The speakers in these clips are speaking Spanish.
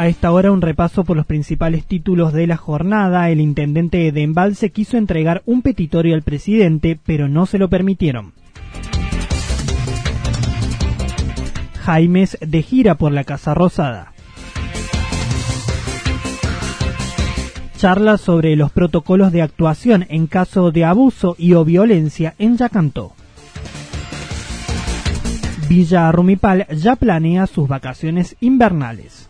A esta hora un repaso por los principales títulos de la jornada. El intendente de Embalse quiso entregar un petitorio al presidente, pero no se lo permitieron. Jaimes de gira por la Casa Rosada. Charla sobre los protocolos de actuación en caso de abuso y o violencia en Yacanto. Villa Rumipal ya planea sus vacaciones invernales.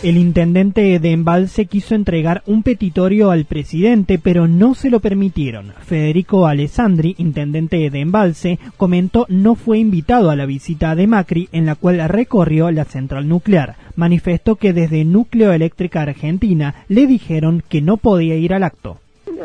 El intendente de Embalse quiso entregar un petitorio al presidente, pero no se lo permitieron. Federico Alessandri, intendente de Embalse, comentó no fue invitado a la visita de Macri, en la cual recorrió la central nuclear. Manifestó que desde Núcleo Eléctrica Argentina le dijeron que no podía ir al acto.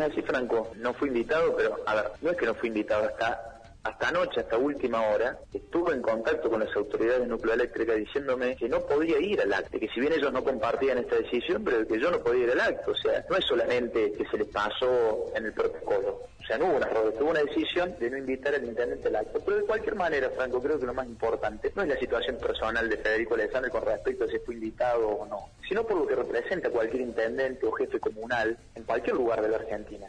Así, Franco, no fui invitado, pero a ver, no es que no fui invitado, hasta hasta anoche, hasta última hora, estuve en contacto con las autoridades de núcleo eléctrica diciéndome que no podía ir al acto, que si bien ellos no compartían esta decisión, pero que yo no podía ir al acto. O sea, no es solamente que se les pasó en el protocolo. O sea, no hubo una error, tuvo una decisión de no invitar al intendente al acto. Pero de cualquier manera, Franco, creo que lo más importante no es la situación personal de Federico Alessandro con respecto a si fue invitado o no, sino por lo que representa cualquier intendente o jefe comunal en cualquier lugar de la Argentina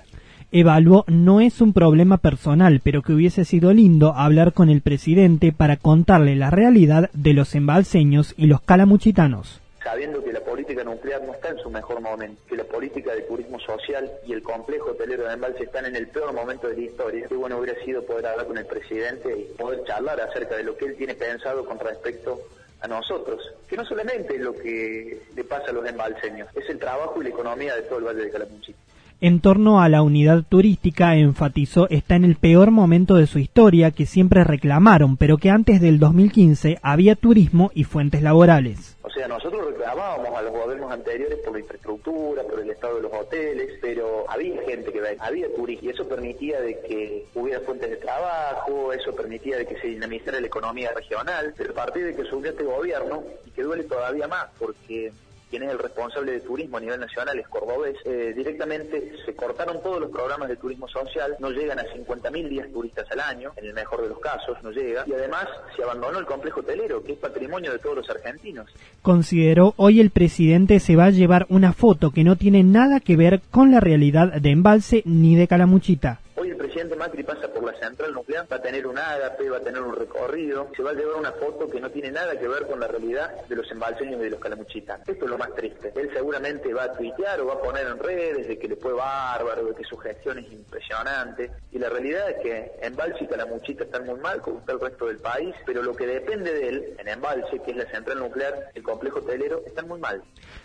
evaluó no es un problema personal, pero que hubiese sido lindo hablar con el presidente para contarle la realidad de los embalseños y los calamuchitanos. Sabiendo que la política nuclear no está en su mejor momento, que la política de turismo social y el complejo hotelero de embalse están en el peor momento de la historia, qué bueno hubiera sido poder hablar con el presidente y poder charlar acerca de lo que él tiene pensado con respecto a nosotros, que no solamente es lo que le pasa a los embalseños, es el trabajo y la economía de todo el Valle de Calamuchita. En torno a la unidad turística, enfatizó, está en el peor momento de su historia que siempre reclamaron, pero que antes del 2015 había turismo y fuentes laborales. O sea, nosotros reclamábamos a los gobiernos anteriores por la infraestructura, por el estado de los hoteles, pero había gente que había turismo y eso permitía de que hubiera fuentes de trabajo, eso permitía de que se dinamizara la economía regional, pero a partir de que subió este gobierno, y que duele todavía más, porque quien es el responsable de turismo a nivel nacional, es Cordobés, eh, directamente se cortaron todos los programas de turismo social, no llegan a 50.000 días turistas al año, en el mejor de los casos, no llega, y además se abandonó el complejo hotelero, que es patrimonio de todos los argentinos. Consideró hoy el presidente se va a llevar una foto que no tiene nada que ver con la realidad de Embalse ni de Calamuchita. Hoy el presidente Macri pasa por la central nuclear, va a tener un ágape, va a tener un recorrido, se va a llevar una foto que no tiene nada que ver con la realidad de los embalseños y de los calamuchitas. Esto es lo más triste. Él seguramente va a tuitear o va a poner en redes de que le fue bárbaro, de que su gestión es impresionante. Y la realidad es que Embalse y Calamuchita están muy mal, como está el resto del país, pero lo que depende de él, en Embalse, que es la central nuclear, el complejo hotelero, están muy mal.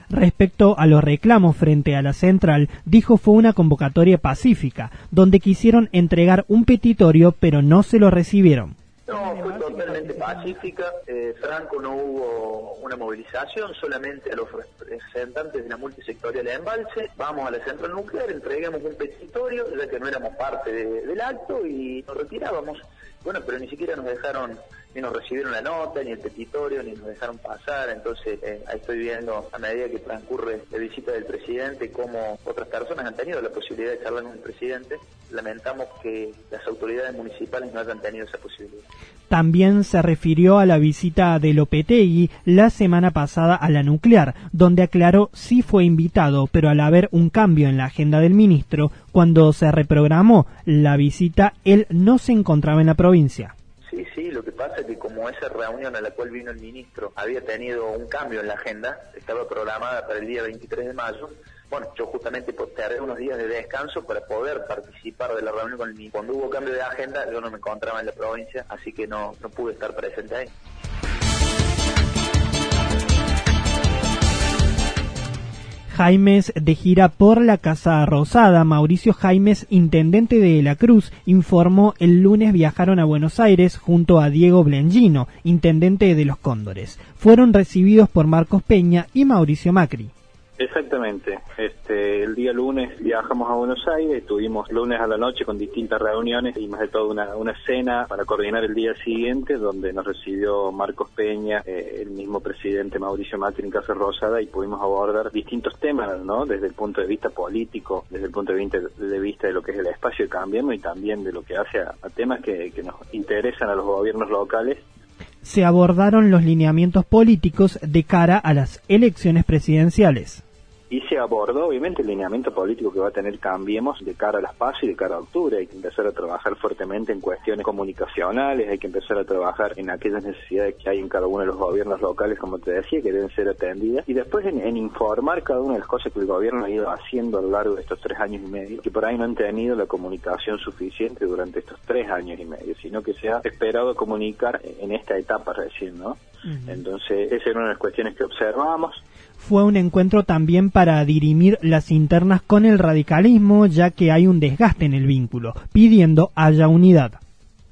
Respecto a los reclamos frente a la central, dijo fue una convocatoria pacífica, donde quisieron entregar un petitorio pero no se lo recibieron. No, fue totalmente pacífica. Eh, Franco no hubo una movilización, solamente a los representantes de la multisectorial de embalse. Vamos a la central nuclear, entregamos un petitorio, ya que no éramos parte del acto, y nos retirábamos. Bueno, pero ni siquiera nos dejaron ni nos recibieron la nota, ni el petitorio, ni nos dejaron pasar. Entonces, eh, ahí estoy viendo a medida que transcurre la visita del presidente cómo otras personas han tenido la posibilidad de charlar con el presidente. Lamentamos que las autoridades municipales no hayan tenido esa posibilidad. También se refirió a la visita de Lopetegui la semana pasada a la nuclear, donde aclaró sí fue invitado, pero al haber un cambio en la agenda del ministro, cuando se reprogramó la visita, él no se encontraba en la provincia. Sí, sí, lo que pasa es que como esa reunión a la cual vino el ministro había tenido un cambio en la agenda, estaba programada para el día 23 de mayo, bueno, yo justamente postergué unos días de descanso para poder participar de la reunión con el ministro. Cuando hubo cambio de agenda, yo no me encontraba en la provincia, así que no, no pude estar presente ahí. Jaimes de gira por la Casa Rosada. Mauricio Jaimes, intendente de La Cruz, informó el lunes viajaron a Buenos Aires junto a Diego Blengino, intendente de Los Cóndores. Fueron recibidos por Marcos Peña y Mauricio Macri. Exactamente. Este, el día lunes viajamos a Buenos Aires, estuvimos lunes a la noche con distintas reuniones y más de todo una, una cena para coordinar el día siguiente, donde nos recibió Marcos Peña, eh, el mismo presidente Mauricio Macri en Casa Rosada y pudimos abordar distintos temas, ¿no? Desde el punto de vista político, desde el punto de vista de, vista de lo que es el espacio de Cambiemos y también de lo que hace a, temas que, que nos interesan a los gobiernos locales se abordaron los lineamientos políticos de cara a las elecciones presidenciales y se abordó obviamente el lineamiento político que va a tener Cambiemos de cara a las PAS y de cara a octubre. Hay que empezar a trabajar fuertemente en cuestiones comunicacionales, hay que empezar a trabajar en aquellas necesidades que hay en cada uno de los gobiernos locales, como te decía, que deben ser atendidas, y después en, informar cada una de las cosas que el gobierno ha ido haciendo a lo largo de estos tres años y medio, que por ahí no han tenido la comunicación suficiente durante estos tres años y medio, sino que se ha esperado comunicar en esta etapa recién, ¿no? Entonces, esa era una de las cuestiones que observamos. Fue un encuentro también para dirimir las internas con el radicalismo, ya que hay un desgaste en el vínculo, pidiendo haya unidad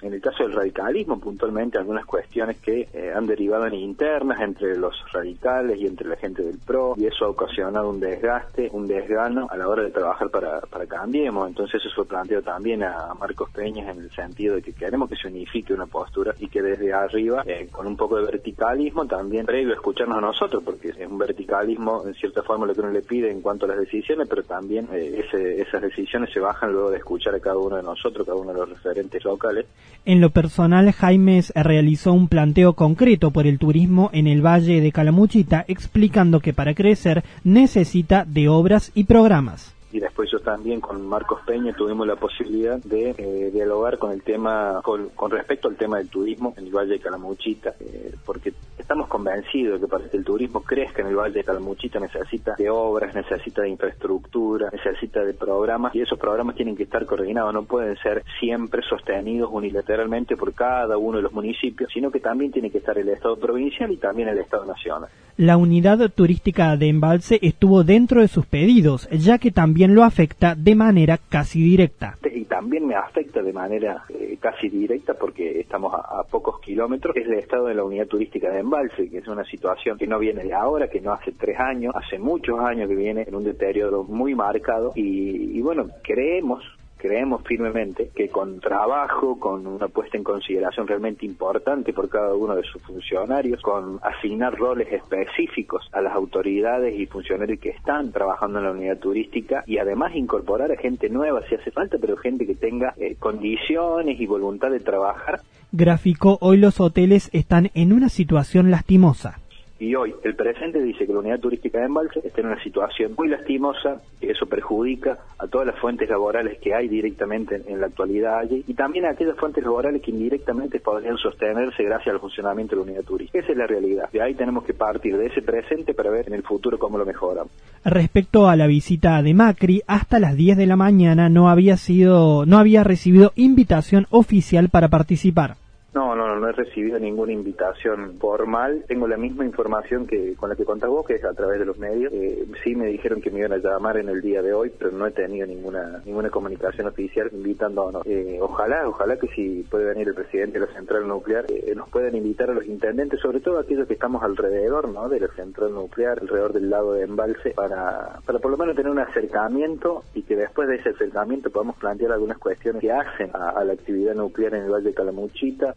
en el caso del radicalismo, puntualmente algunas cuestiones que eh, han derivado en internas entre los radicales y entre la gente del PRO, y eso ha ocasionado un desgaste, un desgano a la hora de trabajar para, para Cambiemos. Entonces eso fue planteado también a Marcos Peñas en el sentido de que queremos que se unifique una postura y que desde arriba, eh, con un poco de verticalismo, también previo a escucharnos a nosotros, porque es un verticalismo en cierta forma lo que uno le pide en cuanto a las decisiones, pero también eh, esas decisiones se bajan luego de escuchar a cada uno de nosotros, cada uno de los referentes locales. En lo personal, Jaimes realizó un planteo concreto por el turismo en el Valle de Calamuchita, explicando que para crecer necesita de obras y programas y después yo también con Marcos Peña tuvimos la posibilidad de eh, dialogar con el tema, con, respecto al tema del turismo en el Valle de Calamuchita, eh, porque estamos convencidos de que para que el turismo crezca en el Valle de Calamuchita necesita de obras, necesita de infraestructura, necesita de programas y esos programas tienen que estar coordinados, no pueden ser siempre sostenidos unilateralmente por cada uno de los municipios, sino que también tiene que estar el Estado provincial y también el Estado nacional. La unidad turística de embalse estuvo dentro de sus pedidos, ya que también lo afecta de manera casi directa. Y también me afecta de manera eh, casi directa porque estamos a, pocos kilómetros, es el estado de la unidad turística de Embalse, que es una situación que no viene de ahora, que no hace tres años, hace muchos años que viene en un deterioro muy marcado y, y bueno, creemos creemos firmemente que con trabajo, con una puesta en consideración realmente importante por cada uno de sus funcionarios, con asignar roles específicos a las autoridades y funcionarios que están trabajando en la unidad turística y además incorporar a gente nueva si hace falta, pero gente que tenga eh, condiciones y voluntad de trabajar. Gráfico, hoy los hoteles están en una situación lastimosa y hoy el presente dice que la unidad turística de Embalse está en una situación muy lastimosa, que eso perjudica a todas las fuentes laborales que hay directamente en, la actualidad allí y también a aquellas fuentes laborales que indirectamente podrían sostenerse gracias al funcionamiento de la unidad turística. Esa es la realidad. De ahí tenemos que partir de ese presente para ver en el futuro cómo lo mejoramos. Respecto a la visita de Macri, hasta las 10 de la mañana no había sido no había recibido invitación oficial para participar. No, no, no he recibido ninguna invitación formal. Tengo la misma información que con la que contás vos, que es a través de los medios. Eh, sí me dijeron que me iban a llamar en el día de hoy, pero no he tenido ninguna ninguna comunicación oficial invitándonos. Eh, ojalá, ojalá que si puede venir el presidente de la central nuclear, eh, nos puedan invitar a los intendentes, sobre todo aquellos que estamos alrededor ¿no? de la central nuclear, alrededor del lago de embalse, para, para por lo menos tener un acercamiento y que después de ese acercamiento podamos plantear algunas cuestiones que hacen a, la actividad nuclear en el Valle de Calamuchita.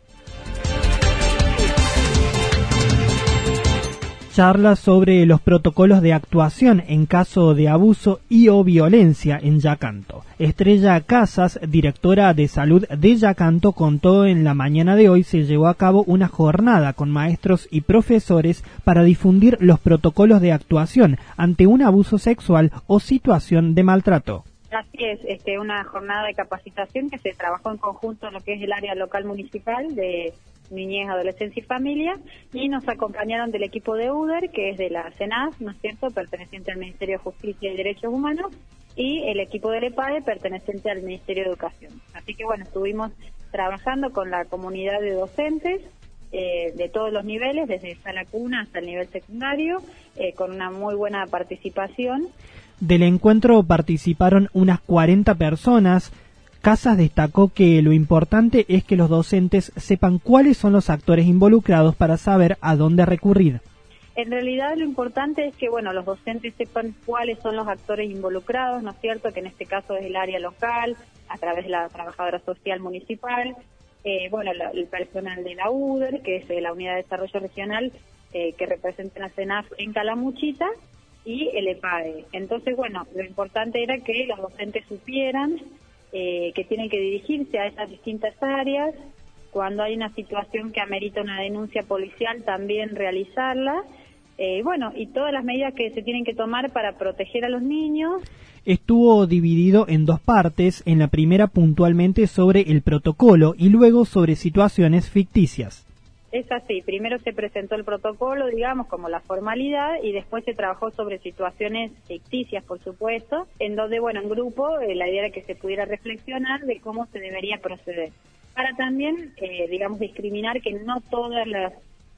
Charla sobre los protocolos de actuación en caso de abuso y o violencia en Yacanto. Estrella Casas, directora de salud de Yacanto, contó en la mañana de hoy se llevó a cabo una jornada con maestros y profesores para difundir los protocolos de actuación ante un abuso sexual o situación de maltrato. Así es, este, una jornada de capacitación que se trabajó en conjunto en lo que es el área local municipal de niñez, adolescencia y familia, y nos acompañaron del equipo de UDER, que es de la CENAS, ¿no es cierto?, perteneciente al Ministerio de Justicia y Derechos Humanos, y el equipo del EPADE, perteneciente al Ministerio de Educación. Así que bueno, estuvimos trabajando con la comunidad de docentes, eh, de todos los niveles, desde sala cuna hasta el nivel secundario, eh, con una muy buena participación. Del encuentro participaron unas 40 personas. Casas destacó que lo importante es que los docentes sepan cuáles son los actores involucrados para saber a dónde recurrir. En realidad lo importante es que bueno los docentes sepan cuáles son los actores involucrados, ¿no es cierto? Que en este caso es el área local, a través de la trabajadora social municipal, eh, bueno, el personal de la UDER, que es la Unidad de Desarrollo Regional, eh, que representa la CENAF en Calamuchita, y el EPADE. Entonces, bueno, lo importante era que los docentes supieran eh, que tienen que dirigirse a esas distintas áreas. Cuando hay una situación que amerita una denuncia policial, también realizarla. Eh, bueno, y todas las medidas que se tienen que tomar para proteger a los niños. Estuvo dividido en dos partes, en la primera puntualmente sobre el protocolo y luego sobre situaciones ficticias. Es así, primero se presentó el protocolo, digamos, como la formalidad y después se trabajó sobre situaciones ficticias, por supuesto, en donde, bueno, en grupo eh, la idea era que se pudiera reflexionar de cómo se debería proceder. Para también, eh, digamos, discriminar que no todas las,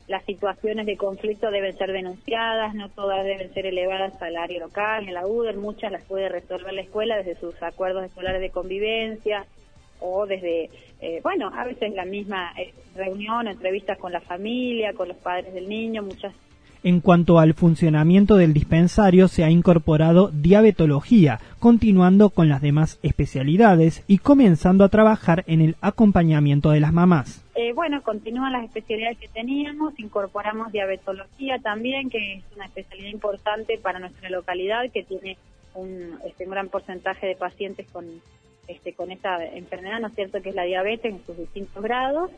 las situaciones de conflicto deben ser denunciadas, no todas deben ser elevadas al área local, en la UDER, muchas las puede resolver la escuela desde sus acuerdos escolares de convivencia, o desde, eh, bueno, a veces la misma eh, reunión, entrevistas con la familia, con los padres del niño, muchas. En cuanto al funcionamiento del dispensario, se ha incorporado diabetología, continuando con las demás especialidades y comenzando a trabajar en el acompañamiento de las mamás. Eh, bueno, continúan las especialidades que teníamos, incorporamos diabetología también, que es una especialidad importante para nuestra localidad, que tiene un, este, gran porcentaje de pacientes con este, con esta enfermedad, ¿no es cierto?, que es la diabetes en sus distintos grados.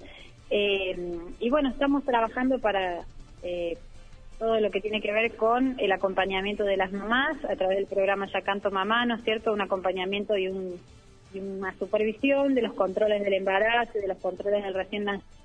Eh, y bueno, estamos trabajando para eh, todo lo que tiene que ver con el acompañamiento de las mamás a través del programa Ya Canto Mamá, ¿no es cierto?, un acompañamiento y, un, una supervisión de los controles del embarazo y de los controles del recién nacido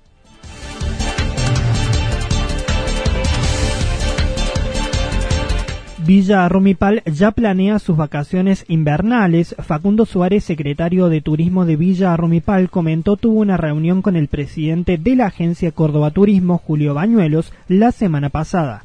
Villa Rumipal ya planea sus vacaciones invernales. Facundo Suárez, secretario de Turismo de Villa Rumipal, comentó tuvo una reunión con el presidente de la agencia Córdoba Turismo, Julio Bañuelos, la semana pasada.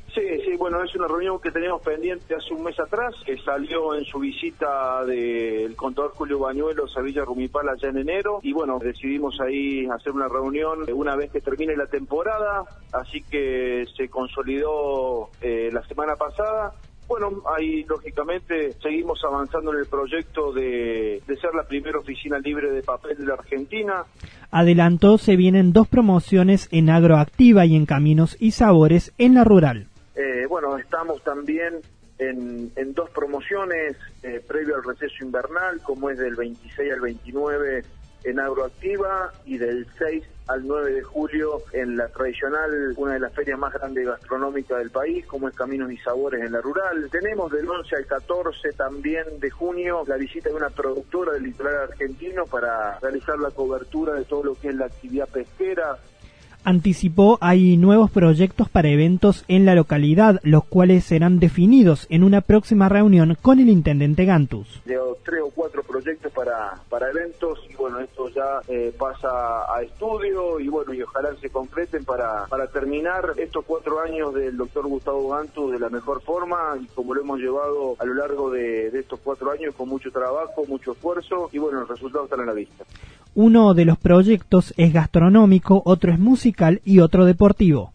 Bueno, es una reunión que teníamos pendiente hace un mes atrás, que salió en su visita del contador Julio Bañuelos a Villa Rumipal allá en enero, y bueno, decidimos ahí hacer una reunión una vez que termine la temporada, así que se consolidó eh, la semana pasada bueno, ahí lógicamente seguimos avanzando en el proyecto de, ser la primera oficina libre de papel de la Argentina. Adelantó, se vienen dos promociones en agroactiva y en caminos y sabores en la rural. Eh, bueno, estamos también en, dos promociones eh, previo al receso invernal, como es del 26 al 29 en Agroactiva y del 6 al 9 de julio en la tradicional, una de las ferias más grandes gastronómicas del país, como es Caminos y Sabores en la Rural. Tenemos del 11 al 14 también de junio la visita de una productora del litoral argentino para realizar la cobertura de todo lo que es la actividad pesquera, Anticipó hay nuevos proyectos para eventos en la localidad, los cuales serán definidos en una próxima reunión con el intendente Gantus. Llevo tres o cuatro proyectos para, para eventos y bueno, esto ya eh, pasa a estudio y bueno, y ojalá se concreten para, para terminar estos cuatro años del doctor Gustavo Gantus de la mejor forma y como lo hemos llevado a lo largo de, de estos cuatro años con mucho trabajo, mucho esfuerzo y bueno, los resultados están a la vista. Uno de los proyectos es gastronómico, otro es musical y otro deportivo.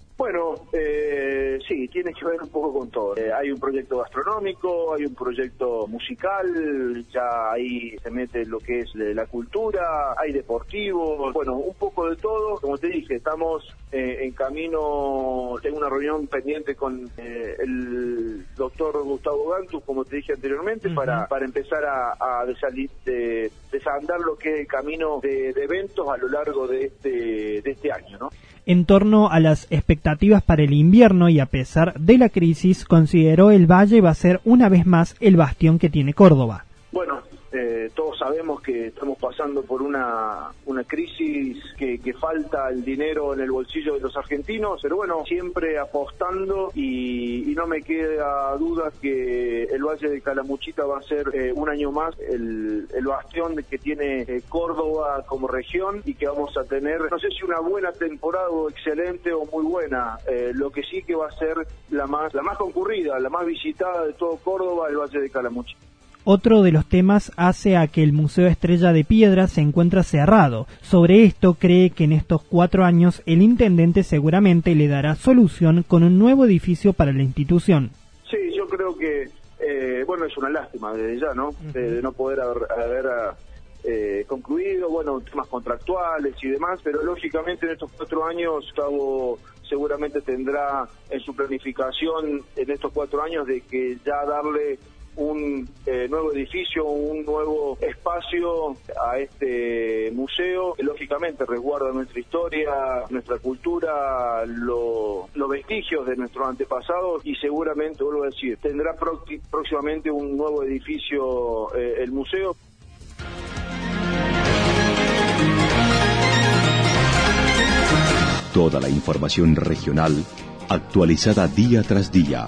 Tiene que ver un poco con todo. Eh, hay un proyecto gastronómico, hay un proyecto musical, ya ahí se mete lo que es la cultura, hay deportivo, bueno, un poco de todo. Como te dije, estamos eh, en camino, tengo una reunión pendiente con eh, el doctor Gustavo Gantus, como te dije anteriormente, para, para empezar a, a de, desandar lo que es el camino de, de, eventos a lo largo de este, de este año, ¿no? En torno a las expectativas para el invierno y a pesar de la crisis, consideró el Valle va a ser una vez más el bastión que tiene Córdoba. Eh, todos sabemos que estamos pasando por una, una crisis que, que, falta el dinero en el bolsillo de los argentinos, pero bueno, siempre apostando y, y no me queda duda que el Valle de Calamuchita va a ser eh, un año más el, el bastión que tiene eh, Córdoba como región y que vamos a tener, no sé si una buena temporada o excelente o muy buena, eh, lo que sí que va a ser la más, la más concurrida, la más visitada de todo Córdoba, el Valle de Calamuchita. Otro de los temas hace a que el Museo Estrella de Piedra se encuentre cerrado. Sobre esto cree que en estos cuatro años el intendente seguramente le dará solución con un nuevo edificio para la institución. Sí, yo creo que, eh, bueno, es una lástima desde ya, ¿no? de, no poder haber, haber eh, concluido, bueno, temas contractuales y demás, pero lógicamente en estos cuatro años Gustavo seguramente tendrá en su planificación en estos cuatro años de que ya darle un eh, nuevo edificio, un nuevo espacio a este museo que lógicamente resguarda nuestra historia, nuestra cultura, lo, los vestigios de nuestros antepasados y seguramente, vuelvo a decir, tendrá próximamente un nuevo edificio eh, el museo. Toda la información regional actualizada día tras día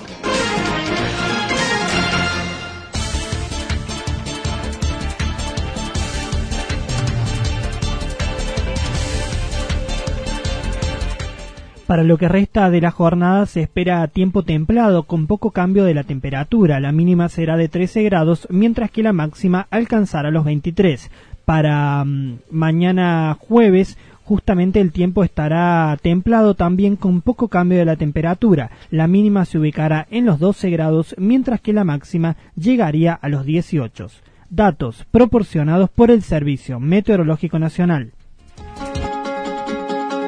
Para lo que resta de la jornada se espera tiempo templado con poco cambio de la temperatura. La mínima será de 13 grados, mientras que la máxima alcanzará los 23. Para mm, mañana jueves justamente el tiempo estará templado también con poco cambio de la temperatura. La mínima se ubicará en los 12 grados, mientras que la máxima llegaría a los 18. Datos proporcionados por el Servicio Meteorológico Nacional.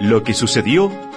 Lo que sucedió